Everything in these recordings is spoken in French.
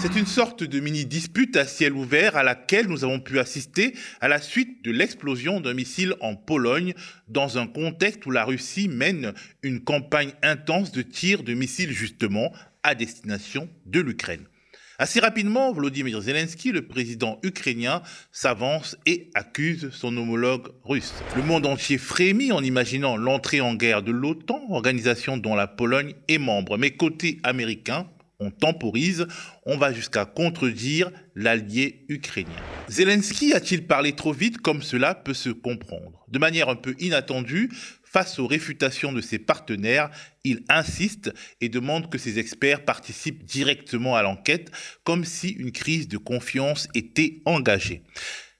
C'est une sorte de mini-dispute à ciel ouvert à laquelle nous avons pu assister à la suite de l'explosion d'un missile en Pologne dans un contexte où la Russie mène une campagne intense de tirs de missiles justement à destination de l'Ukraine. Assez rapidement, Volodymyr Zelensky, le président ukrainien, s'avance et accuse son homologue russe. Le monde entier frémit en imaginant l'entrée en guerre de l'OTAN, organisation dont la Pologne est membre. Mais côté américain, on temporise, on va jusqu'à contredire l'allié ukrainien. Zelensky a-t-il parlé trop vite comme cela peut se comprendre? De manière un peu inattendue, face aux réfutations de ses partenaires, il insiste et demande que ses experts participent directement à l'enquête, comme si une crise de confiance était engagée.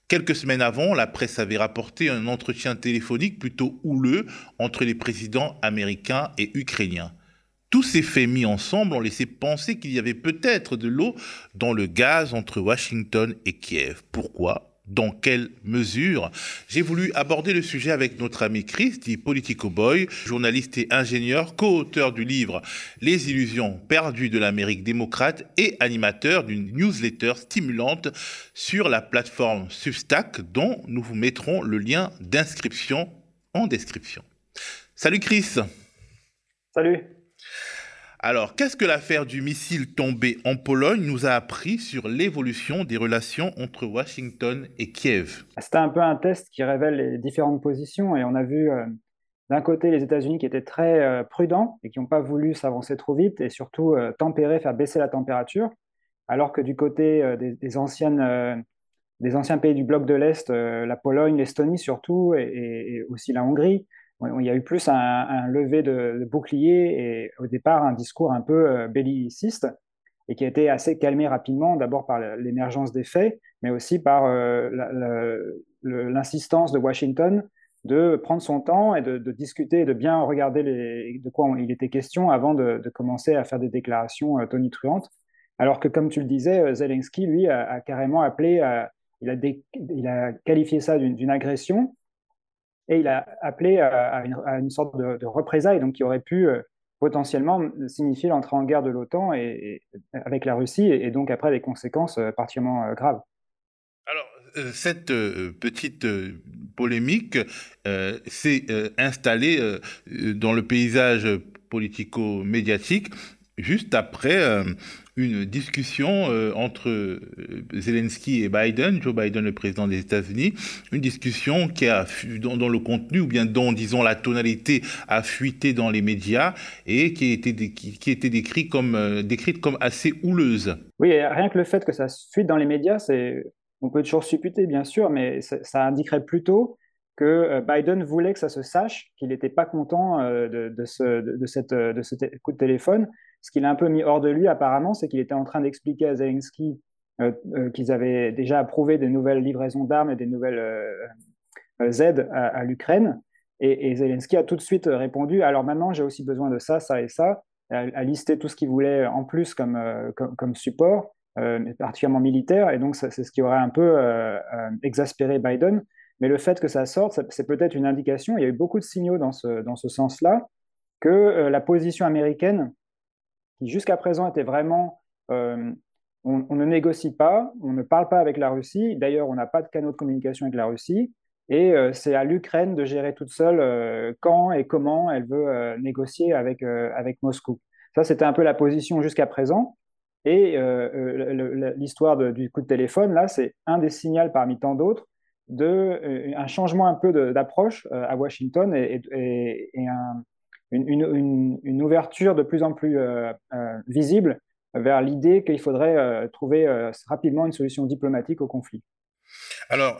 Quelques semaines avant, la presse avait rapporté un entretien téléphonique plutôt houleux entre les présidents américains et ukrainiens. Tous ces faits mis ensemble ont laissé penser qu'il y avait peut-être de l'eau dans le gaz entre Washington et Kiev. Pourquoi? Dans quelle mesure? J'ai voulu aborder le sujet avec notre ami Chris, dit Politico Boy, journaliste et ingénieur, co-auteur du livre Les illusions perdues de l'Amérique démocrate et animateur d'une newsletter stimulante sur la plateforme Substack dont nous vous mettrons le lien d'inscription en description. Salut Chris Salut alors, qu'est-ce que l'affaire du missile tombé en Pologne nous a appris sur l'évolution des relations entre Washington et Kiev? C'était un peu un test qui révèle les différentes positions et on a vu euh, d'un côté les États-Unis qui étaient très euh, prudents et qui n'ont pas voulu s'avancer trop vite et surtout euh, tempérer, faire baisser la température, alors que du côté des, anciennes, des anciens pays du bloc de l'Est, la Pologne, l'Estonie surtout et, aussi la Hongrie, il y a eu plus un, lever de, bouclier et au départ un discours un peu euh, belliciste et qui a été assez calmé rapidement, d'abord par l'émergence des faits, mais aussi par euh, l'insistance de Washington de prendre son temps et de, discuter de bien regarder de quoi il était question avant de, commencer à faire des déclarations euh, tonitruantes. Alors que, comme tu le disais, Zelensky, lui, a, carrément appelé, il, a il, a qualifié ça d'une agression et il a appelé à, une, sorte de, représailles, donc qui aurait pu euh, potentiellement signifier l'entrée en guerre de l'OTAN et, avec la Russie, et, donc après des conséquences euh, particulièrement euh, graves. Alors, cette petite polémique s'est installée dans le paysage politico-médiatique juste après euh, une discussion euh, entre euh, Zelensky et Biden, Joe Biden, le président des États-Unis, une discussion qui a dont, le contenu ou bien dont disons la tonalité a fuité dans les médias et qui était qui, était décrit comme décrite comme assez houleuse. Oui, rien que le fait que ça fuite dans les médias, c'est on peut toujours supputer bien sûr, mais ça indiquerait plutôt que euh, Biden voulait que ça se sache qu'il n'était pas content euh, de, ce, de, cette, de ce coup de téléphone. Ce qu'il a un peu mis hors de lui apparemment, c'est qu'il était en train d'expliquer à Zelensky euh, qu'ils avaient déjà approuvé des nouvelles livraisons d'armes et des nouvelles aides à, l'Ukraine. Et, Zelensky a tout de suite répondu, alors maintenant j'ai aussi besoin de ça, ça et ça, à, lister tout ce qu'il voulait en plus comme, comme, comme support, particulièrement militaire. Et donc c'est ce qui aurait un peu exaspéré Biden. Mais le fait que ça sorte, c'est peut-être une indication, il y a eu beaucoup de signaux dans ce, dans ce sens-là, que euh, la position américaine, qui jusqu'à présent était vraiment euh, on, ne négocie pas, on ne parle pas avec la Russie, d'ailleurs on n'a pas de canaux de communication avec la Russie, et euh, c'est à l'Ukraine de gérer toute seule quand et comment elle veut négocier avec, avec Moscou. Ça, c'était un peu la position jusqu'à présent. Et l'histoire du coup de téléphone, là, c'est un des signaux parmi tant d'autres de euh, un changement un peu d'approche euh, à Washington et, une, ouverture de plus en plus euh, visible vers l'idée qu'il faudrait trouver rapidement une solution diplomatique au conflit. Alors,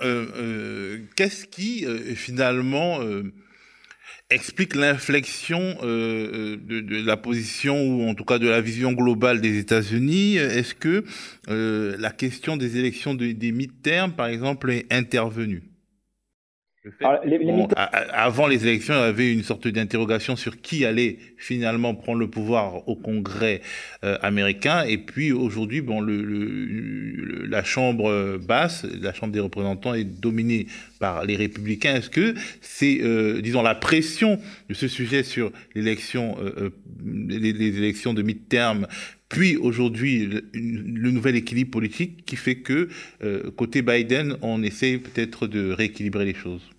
qu'est-ce qui finalement explique l'inflexion euh, euh, de, la position ou en tout cas de la vision globale des États-Unis? Est-ce que euh, la question des élections des mi-termes, par exemple, est intervenue? Avant les élections, il y avait une sorte d'interrogation sur qui allait finalement prendre le pouvoir au Congrès euh, américain. Et puis aujourd'hui, bon, le, la Chambre basse, la Chambre des représentants, est dominée par les républicains. Est-ce que c'est, euh, disons, la pression de ce sujet sur l'élection, euh, les, élections de mi-terme puis aujourd'hui le, nouvel équilibre politique qui fait que côté Biden, on essaie peut-être de rééquilibrer les choses?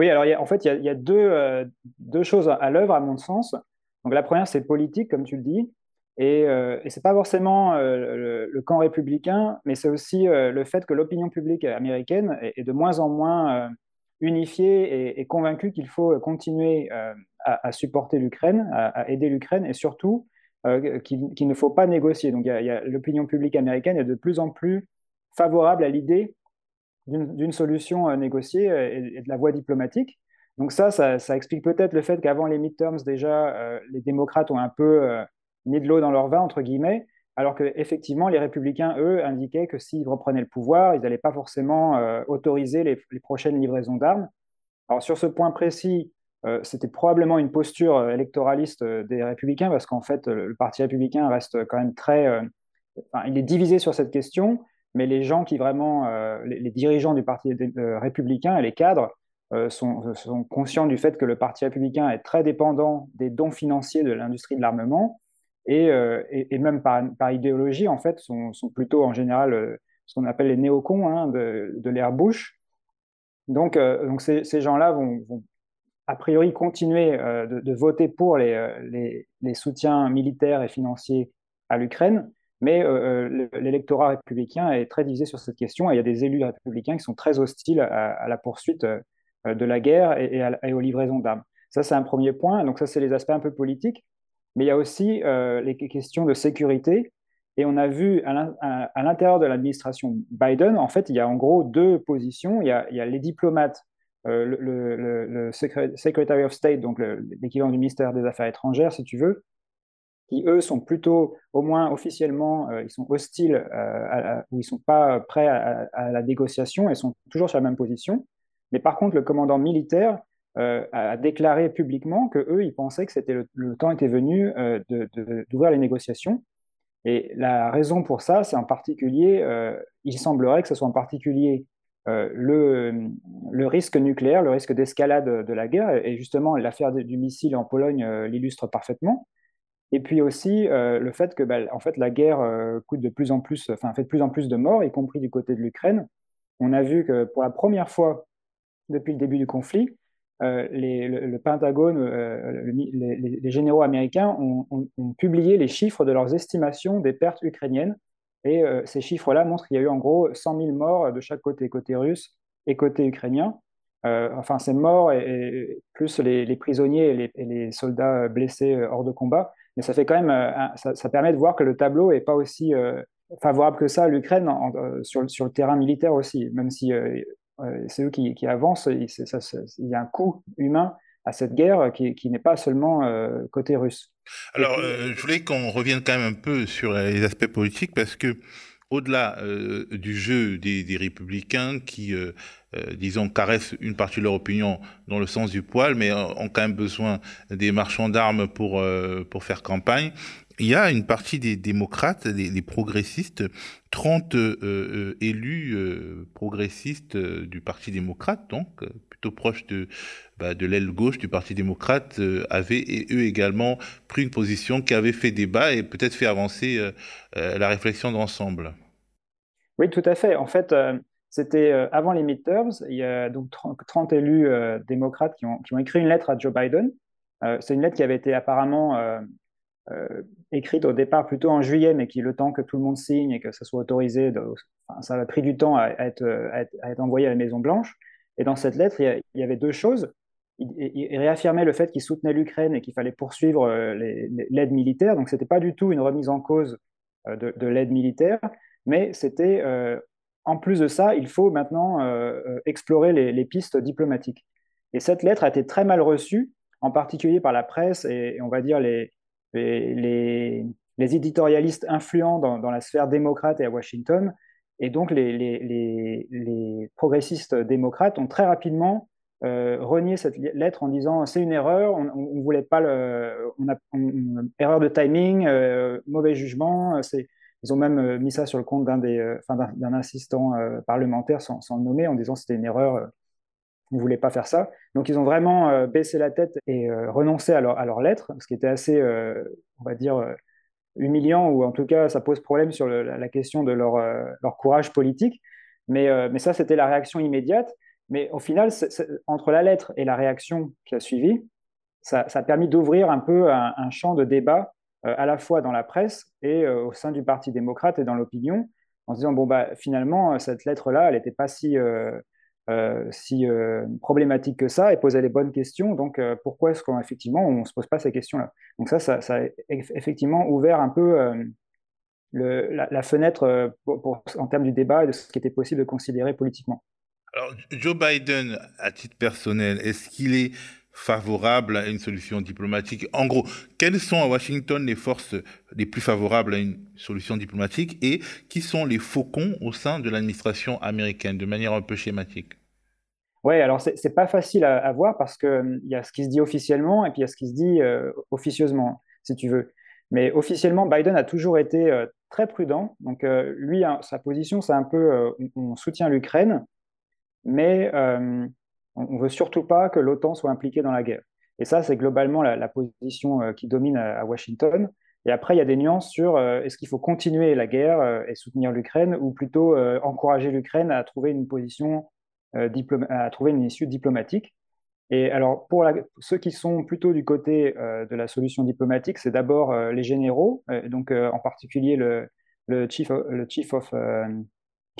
Oui, alors en fait, il y a, deux, deux, choses à l'œuvre, à mon sens. Donc la première, c'est politique, comme tu le dis. Et, ce n'est pas forcément le, camp républicain, mais c'est aussi le fait que l'opinion publique américaine est, de moins en moins unifié et, convaincu qu'il faut continuer euh, à, supporter l'Ukraine, à, aider l'Ukraine et surtout euh, qu'il ne faut pas négocier. Donc l'opinion publique américaine est de plus en plus favorable à l'idée d'une solution euh, négociée et, de la voie diplomatique. Donc ça, ça, explique peut-être le fait qu'avant les midterms, déjà, les démocrates ont un peu mis de l'eau dans leur vin, entre guillemets, alors qu'effectivement, les républicains, eux, indiquaient que s'ils reprenaient le pouvoir, ils n'allaient pas forcément euh, autoriser les, prochaines livraisons d'armes. Alors sur ce point précis, euh, c'était probablement une posture euh, électoraliste des républicains, parce qu'en fait, le Parti républicain reste quand même très... Il est divisé sur cette question, mais les gens qui vraiment... Les, dirigeants du Parti républicain et les cadres sont, sont conscients du fait que le Parti républicain est très dépendant des dons financiers de l'industrie de l'armement euh, et, même par, idéologie, en fait, sont, plutôt en général euh, ce qu'on appelle les néocons hein, de, de l'ère Bush. Donc, euh, ces, gens-là vont, a priori continuer de, voter pour les, soutiens militaires et financiers à l'Ukraine, mais l'électorat républicain est très divisé sur cette question il y a des élus républicains qui sont très hostiles à, la poursuite de la guerre et, aux livraisons d'armes. Ça, c'est un premier point. Donc ça, c'est les aspects un peu politiques mais il y a aussi euh, les questions de sécurité. Et on a vu à l'intérieur de l'administration Biden, en fait, il y a en gros deux positions. Il y a, les diplomates, euh, le, Secretary of State, donc l'équivalent du ministère des Affaires étrangères, si tu veux, qui eux sont plutôt, au moins officiellement, euh, ils sont hostiles ou ils sont pas prêts à, la négociation et sont toujours sur la même position. Mais par contre, le commandant militaire, euh, a déclaré publiquement que eux, ils pensaient que le, temps était venu euh, d'ouvrir les négociations. Et la raison pour ça, c'est en particulier, euh, il semblerait que ce soit en particulier le, risque nucléaire, le risque d'escalade de la guerre, et justement l'affaire du missile en Pologne l'illustre parfaitement. Et puis aussi le fait que, bah, en fait, la guerre coûte de plus en plus, enfin, fait de plus en plus de morts, y compris du côté de l'Ukraine. On a vu que pour la première fois depuis le début du conflit, euh, le, Pentagone, euh, les, généraux américains ont, publié les chiffres de leurs estimations des pertes ukrainiennes. Et euh, ces chiffres-là montrent qu'il y a eu en gros 100 000 morts de chaque côté, côté russe et côté ukrainien. enfin, ces morts, plus les, prisonniers et les, soldats blessés hors de combat. Mais ça fait quand même, ça, permet de voir que le tableau n'est pas aussi favorable que ça à l'Ukraine sur, sur, le terrain militaire aussi, même si c'est eux qui, avancent. Il, y a un coût humain à cette guerre qui, n'est pas seulement euh, côté russe. Alors, euh, je voulais qu'on revienne quand même un peu sur les aspects politiques parce que au-delà euh, du jeu des, républicains qui, disons, caressent une partie de leur opinion dans le sens du poil, mais ont quand même besoin des marchands d'armes pour, faire campagne, il y a une partie des démocrates, des, progressistes, 30 euh, euh, élus euh, progressistes du Parti démocrate, donc plutôt proches de, bah, de l'aile gauche du Parti démocrate, avaient eux également pris une position qui avait fait débat et peut-être fait avancer la réflexion d'ensemble. Oui, tout à fait. En fait, c'était avant les midterms. Il y a donc 30, élus démocrates qui ont, écrit une lettre à Joe Biden. C'est une lettre qui avait été apparemment euh, écrite au départ plutôt en juillet, mais qui, le temps que tout le monde signe et que ça soit autorisé, ça a pris du temps à être, à, envoyé à la Maison-Blanche. Et dans cette lettre, il y, avait deux choses. Il, réaffirmait le fait qu'il soutenait l'Ukraine et qu'il fallait poursuivre euh, l'aide militaire. Donc, ce n'était pas du tout une remise en cause euh, de, l'aide militaire, mais c'était, en plus de ça, il faut maintenant explorer les, pistes diplomatiques. Et cette lettre a été très mal reçue, en particulier par la presse et on va dire les, les, éditorialistes influents dans, la sphère démocrate et à Washington. Et donc, les, les progressistes démocrates ont très rapidement euh, renié cette lettre en disant c'est une erreur, on, on, voulait pas le, erreur de timing, euh, mauvais jugement. Ils ont même euh, mis ça sur le compte d'un d'un assistant parlementaire sans, le nommer en disant c'était une erreur ne voulaient pas faire ça. Donc ils ont vraiment euh, baissé la tête et euh, renoncé à leur, lettre, ce qui était assez, euh, on va dire, humiliant ou en tout cas ça pose problème sur la, question de leur, courage politique. Mais ça, c'était la réaction immédiate. Mais au final, entre la lettre et la réaction qui a suivi, ça, a permis d'ouvrir un peu un, champ de débat à la fois dans la presse et au sein du Parti démocrate et dans l'opinion, en se disant bon bah finalement cette lettre là, elle n'était pas si euh, si euh, problématique que ça et poser les bonnes questions. Donc, euh, pourquoi est-ce qu'effectivement on ne se pose pas ces questions-là? Donc ça, ça, a effectivement ouvert un peu le, la, fenêtre en termes du débat et de ce qui était possible de considérer politiquement. Alors, Joe Biden, à titre personnel, est-ce qu'il est favorable à une solution diplomatique En gros, quelles sont à Washington les forces les plus favorables à une solution diplomatique et qui sont les faucons au sein de l'administration américaine, de manière un peu schématique? Oui, alors c'est pas facile à, voir parce qu'il hum, y a ce qui se dit officiellement et puis il y a ce qui se dit euh, officieusement, si tu veux. Mais officiellement, Biden a toujours été euh, très prudent. Donc euh, lui, hein, sa position, c'est un peu on, soutient l'Ukraine, mais on ne veut surtout pas que l'OTAN soit impliquée dans la guerre. Et ça, c'est globalement la, position qui domine à, Washington. Et après, il y a des nuances sur est-ce qu'il faut continuer la guerre et soutenir l'Ukraine ou plutôt encourager l'Ukraine à trouver une position euh, à trouver une issue diplomatique. Et alors, pour ceux qui sont plutôt du côté euh, de la solution diplomatique, c'est d'abord euh, les généraux, donc en particulier le, le, chief, le chief of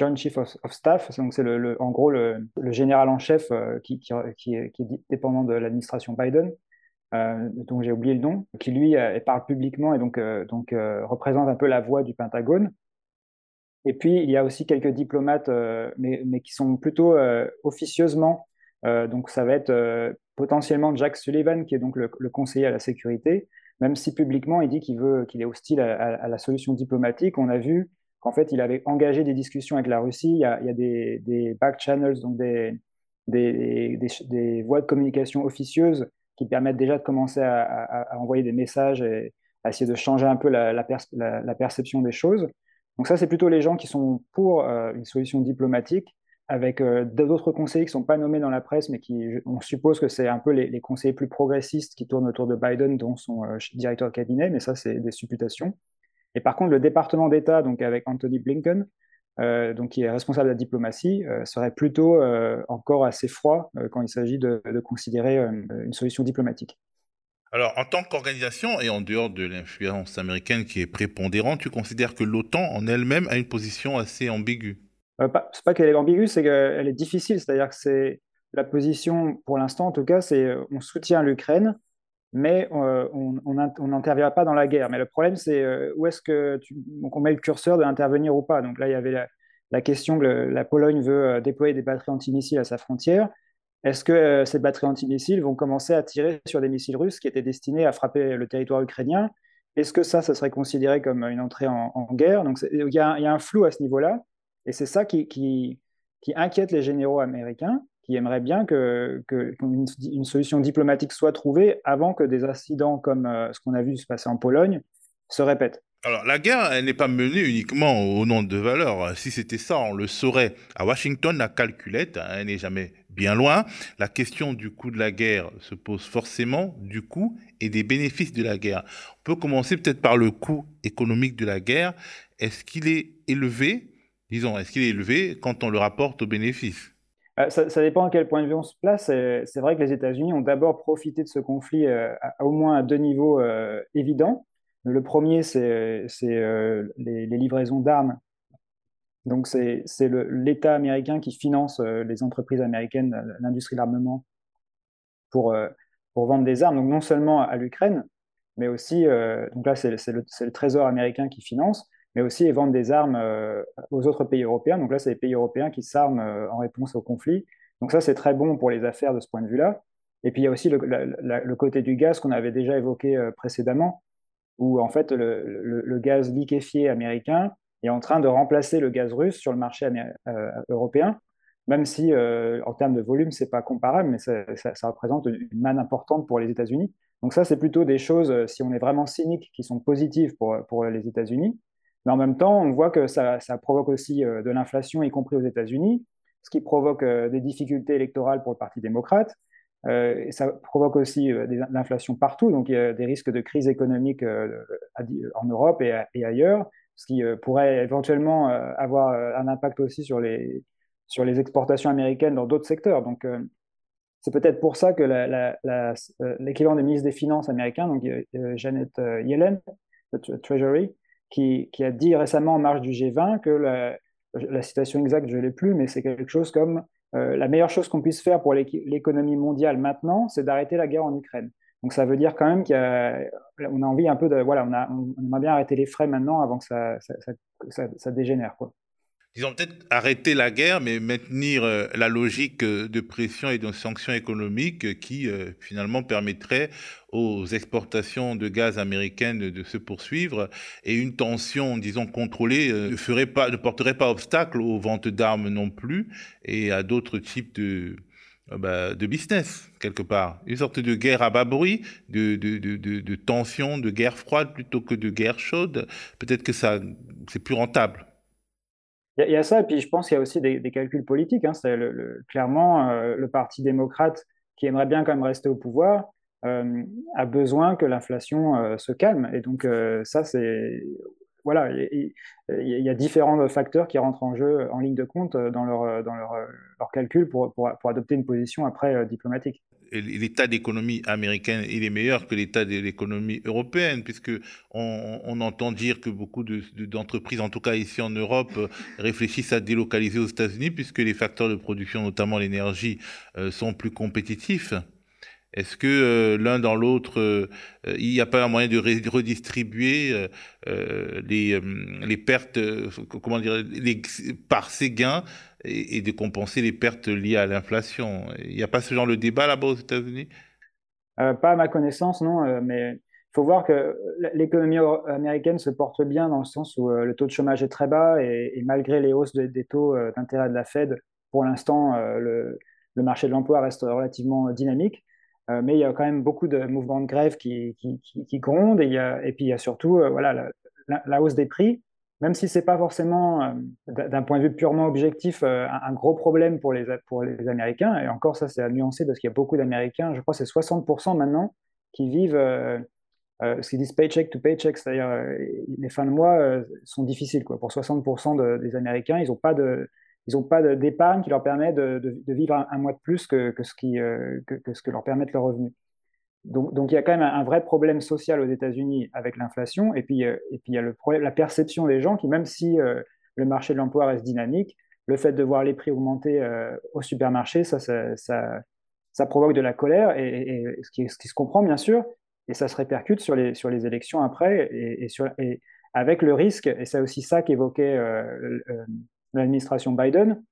Joint Chief of, Staff, donc c'est le, en gros le, général en chef qui, qui, qui, est, dépendant de l'administration Biden, dont j'ai oublié le nom, qui lui parle publiquement et donc, donc représente un peu la voix du Pentagone. Et puis, il y a aussi quelques diplomates, euh, mais, mais, qui sont plutôt euh, officieusement. Euh, donc, ça va être potentiellement Jack Sullivan, qui est donc le, conseiller à la sécurité, même si publiquement, il dit qu'il veut, est hostile à, la solution diplomatique. On a vu qu'en fait, il avait engagé des discussions avec la Russie. Il y a, des, back channels, donc des, voies de communication officieuses qui permettent déjà de commencer à, envoyer des messages et à essayer de changer un peu la perception des choses. Donc ça, c'est plutôt les gens qui sont pour euh, une solution diplomatique, avec euh, d'autres conseillers qui ne sont pas nommés dans la presse, mais qui, on suppose que c'est un peu les, conseillers plus progressistes qui tournent autour de Biden, dont son euh, directeur de cabinet, mais ça, c'est des supputations. Et par contre, le département d'État, donc avec Anthony Blinken, donc qui est responsable de la diplomatie, serait plutôt encore assez froid quand il s'agit de, considérer une solution diplomatique. Alors, en tant qu'organisation et en dehors de l'influence américaine qui est prépondérante, tu considères que l'OTAN en elle-même a une position assez ambiguë? Euh, C'est pas qu'elle est ambiguë, c'est qu'elle est difficile. C'est-à-dire que c'est la position, pour l'instant en tout cas, c'est euh, on soutient l'Ukraine, mais euh, on n'intervient pas dans la guerre. Mais le problème, c'est euh, où est-ce que on met le curseur de intervenir ou pas. Donc là, il y avait la, question que la Pologne veut déployer des batteries antimissiles à sa frontière. Est-ce que euh, ces batteries antimissiles vont commencer à tirer sur des missiles russes qui étaient destinés à frapper le territoire ukrainien? Est-ce que ça, ça serait considéré comme une entrée en, guerre? Donc il y, a un flou à ce niveau-là, et c'est ça qui, inquiète les généraux américains, qui aimeraient bien que, une, solution diplomatique soit trouvée avant que des incidents comme euh, ce qu'on a vu se passer en Pologne se répètent. Alors, la guerre, elle n'est pas menée uniquement au nom de valeurs. Si c'était ça, on le saurait. À Washington, la calculette, hein, elle n'est jamais bien loin. La question du coût de la guerre se pose forcément du coût et des bénéfices de la guerre. On peut commencer peut-être par le coût économique de la guerre. Est-ce qu'il est élevé Disons, est-ce qu'il est élevé quand on le rapporte aux bénéfices? Euh, ça, dépend à quel point de vue on se place. C'est vrai que les États-Unis ont d'abord profité de ce conflit euh, à, au moins à deux niveaux euh, évidents. Le premier, c'est les, livraisons d'armes. Donc, c'est l'État américain qui finance les entreprises américaines, l'industrie de l'armement, pour, vendre des armes. Donc, non seulement à l'Ukraine, mais aussi, donc là, c'est le, Trésor américain qui finance, mais aussi ils vendent des armes aux autres pays européens. Donc là, c'est les pays européens qui s'arment en réponse au conflit. Donc ça, c'est très bon pour les affaires de ce point de vue-là. Et puis il y a aussi le, côté du gaz qu'on avait déjà évoqué précédemment où en fait le, gaz liquéfié américain est en train de remplacer le gaz russe sur le marché euh, européen, même si euh, en termes de volume, c'est pas comparable, mais ça, représente une manne importante pour les États-Unis. Donc ça, c'est plutôt des choses, euh, si on est vraiment cynique, qui sont positives pour, pour les États-Unis. Mais en même temps, on voit que ça, provoque aussi de l'inflation, y compris aux États-Unis, ce qui provoque des difficultés électorales pour le Parti démocrate. et ça provoque aussi de l'inflation partout, donc il y a des risques de crise économique en Europe et, ailleurs, ce qui pourrait éventuellement avoir un impact aussi sur les, sur les exportations américaines dans d'autres secteurs. Donc, c'est peut-être pour ça que l'équivalent des ministres des Finances américains, donc Janet Yellen, Treasury, qui, a dit récemment en marge du G20 que la, citation exacte, je ne l'ai plus, mais c'est quelque chose comme euh, la meilleure chose qu'on puisse faire pour l'économie mondiale maintenant, c'est d'arrêter la guerre en Ukraine. Donc ça veut dire quand même qu'on a, a, envie un peu de... Voilà, on, a, on, aimerait bien arrêter les frais maintenant avant que ça, ça, ça dégénère. Quoi disons peut-être arrêter la guerre, mais maintenir euh, la logique euh, de pression et de sanctions économiques qui euh, finalement permettrait aux exportations de gaz américaines de se poursuivre et une tension, disons, contrôlée ne, porterait pas obstacle aux ventes d'armes non plus et à d'autres types de, bah, business, quelque part. Une sorte de guerre à bas bruit, de, de tension, de guerre froide plutôt que de guerre chaude. Peut-être que ça, c'est plus rentable. Il y, a ça, et puis je pense qu'il y a aussi des, calculs politiques. Hein. Clairement, euh, le Parti démocrate, qui aimerait bien quand même rester au pouvoir, euh, a besoin que l'inflation euh, se calme. Et donc, ça, c'est. Voilà, il y, a différents facteurs qui rentrent en jeu en ligne de compte dans leur, dans leur, leur calcul pour, pour, pour, adopter une position après diplomatique l'état d'économie américaine, est meilleur que l'état de l'économie européenne, puisque on, entend dire que beaucoup d'entreprises, en tout cas ici en Europe, euh, réfléchissent à délocaliser aux États-Unis, puisque les facteurs de production, notamment l'énergie, euh, sont plus compétitifs. Est-ce que euh, l'un dans l'autre, il n'y a pas un moyen de redistribuer les, pertes, comment dire, par ces gains et, de compenser les pertes liées à l'inflation? Il n'y a pas ce genre de débat là-bas aux États-Unis? Euh, Pas à ma connaissance, non, euh, mais il faut voir que l'économie américaine se porte bien dans le sens où euh, le taux de chômage est très bas et, malgré les hausses des taux d'intérêt de la Fed, pour l'instant, le, marché de l'emploi reste relativement dynamique. Mais il y a quand même beaucoup de mouvements de grève qui, qui, grondent et, il y a, et puis il y a surtout voilà, la hausse des prix même si c'est pas forcément, euh, d'un point de vue purement objectif, euh, un, gros problème pour les, pour les Américains, et encore ça c'est à nuancer parce qu'il y a beaucoup d'Américains, je crois que c'est 60% maintenant, qui vivent euh, ce qu'ils disent paycheck to paycheck, c'est-à-dire les fins de mois sont difficiles. Quoi. Pour 60% des Américains, ils n'ont pas de ils n'ont pas d'épargne qui leur permet de, vivre un, mois de plus que, ce qui, que, que, ce que leur permettent leurs revenus. Donc, il y a quand même un, vrai problème social aux États-Unis avec l'inflation, et puis, euh, et puis il y a le la perception des gens qui, même si euh, le marché de l'emploi reste dynamique, le fait de voir les prix augmenter euh, au supermarché, ça ça, ça, provoque de la colère, et, ce, qui, se comprend bien sûr, et ça se répercute sur les, sur les élections après, et, sur, avec le risque, et c'est aussi ça qu'évoquait l'administration Biden,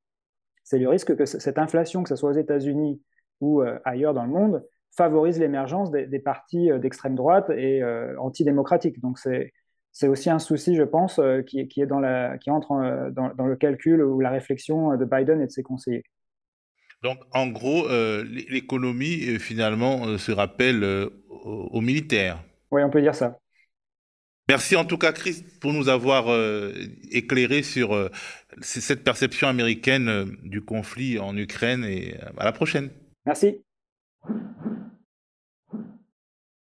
c'est le risque que cette inflation, que ce soit aux États-Unis ou ailleurs dans le monde, favorise l'émergence des, partis euh, d'extrême droite et euh, antidémocratiques. Donc c'est c'est aussi un souci, je pense, euh, qui, qui, est dans la, qui entre dans, dans, le calcul ou la réflexion de Biden et de ses conseillers. Donc, en gros, l'économie, finalement, se rappelle aux, militaires. Oui, on peut dire ça. Merci en tout cas, Chris, pour nous avoir euh, éclairé sur euh, cette perception américaine euh, du conflit en Ukraine et à la prochaine. Merci.